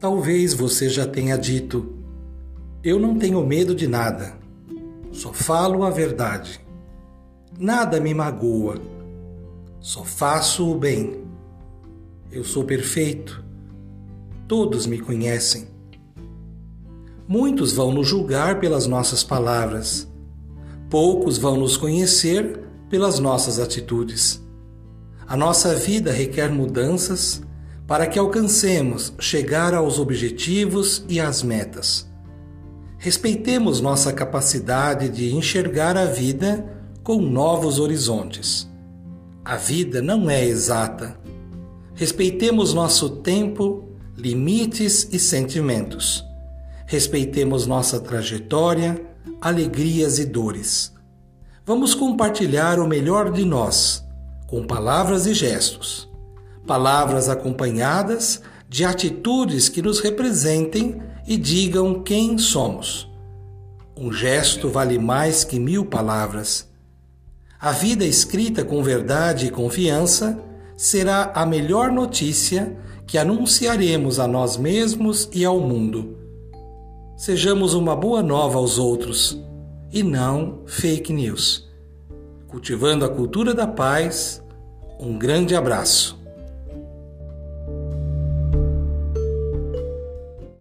Talvez você já tenha dito: Eu não tenho medo de nada, só falo a verdade. Nada me magoa, só faço o bem. Eu sou perfeito, todos me conhecem. Muitos vão nos julgar pelas nossas palavras, poucos vão nos conhecer pelas nossas atitudes. A nossa vida requer mudanças para que alcancemos chegar aos objetivos e às metas. Respeitemos nossa capacidade de enxergar a vida com novos horizontes. A vida não é exata. Respeitemos nosso tempo, limites e sentimentos. Respeitemos nossa trajetória, alegrias e dores. Vamos compartilhar o melhor de nós, com palavras e gestos palavras acompanhadas de atitudes que nos representem e digam quem somos. Um gesto vale mais que mil palavras. A vida escrita com verdade e confiança será a melhor notícia que anunciaremos a nós mesmos e ao mundo. Sejamos uma boa nova aos outros e não fake news. Cultivando a cultura da paz, um grande abraço.